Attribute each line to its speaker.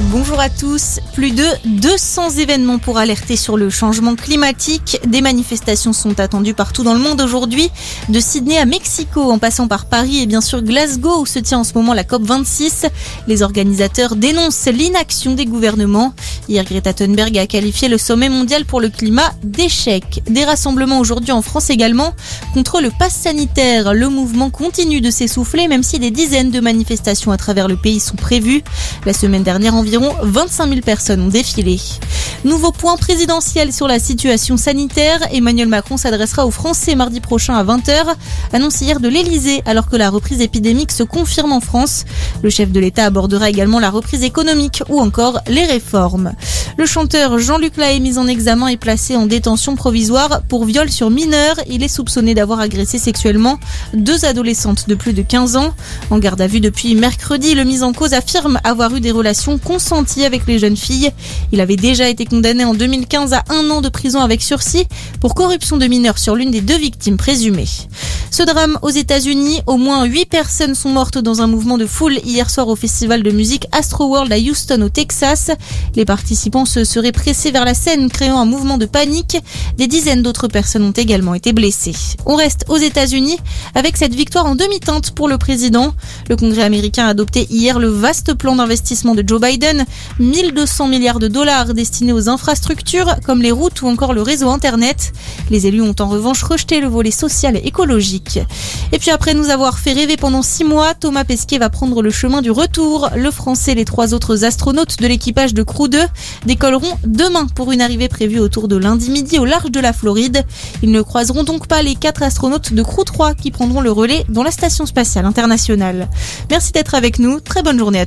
Speaker 1: Bonjour à tous. Plus de 200 événements pour alerter sur le changement climatique. Des manifestations sont attendues partout dans le monde aujourd'hui, de Sydney à Mexico en passant par Paris et bien sûr Glasgow où se tient en ce moment la COP26. Les organisateurs dénoncent l'inaction des gouvernements. Hier, Greta Thunberg a qualifié le sommet mondial pour le climat d'échec. Des rassemblements aujourd'hui en France également contre le pass sanitaire. Le mouvement continue de s'essouffler même si des dizaines de manifestations à travers le pays sont prévues. La semaine dernière, environ 25 000 personnes ont défilé. Nouveau point présidentiel sur la situation sanitaire. Emmanuel Macron s'adressera aux Français mardi prochain à 20h. Annonce hier de l'Elysée alors que la reprise épidémique se confirme en France. Le chef de l'État abordera également la reprise économique ou encore les réformes. Le chanteur Jean-Luc Lahaye mis en examen et placé en détention provisoire pour viol sur mineur. Il est soupçonné d'avoir agressé sexuellement deux adolescentes de plus de 15 ans. En garde à vue depuis mercredi, le mis en cause affirme avoir eu des relations consenties avec les jeunes filles. Il avait déjà été condamné en 2015 à un an de prison avec sursis pour corruption de mineurs sur l'une des deux victimes présumées. Ce drame aux États-Unis, au moins 8 personnes sont mortes dans un mouvement de foule hier soir au festival de musique Astroworld à Houston au Texas. Les participants se seraient pressés vers la scène, créant un mouvement de panique. Des dizaines d'autres personnes ont également été blessées. On reste aux États-Unis avec cette victoire en demi-teinte pour le président. Le Congrès américain a adopté hier le vaste plan d'investissement de Joe Biden, 1200 milliards de dollars destinés aux infrastructures comme les routes ou encore le réseau Internet. Les élus ont en revanche rejeté le volet social et écologique. Et puis après nous avoir fait rêver pendant six mois, Thomas Pesquet va prendre le chemin du retour. Le Français et les trois autres astronautes de l'équipage de Crew 2 décolleront demain pour une arrivée prévue autour de lundi midi au large de la Floride. Ils ne croiseront donc pas les quatre astronautes de Crew 3 qui prendront le relais dans la station spatiale internationale. Merci d'être avec nous. Très bonne journée à tous.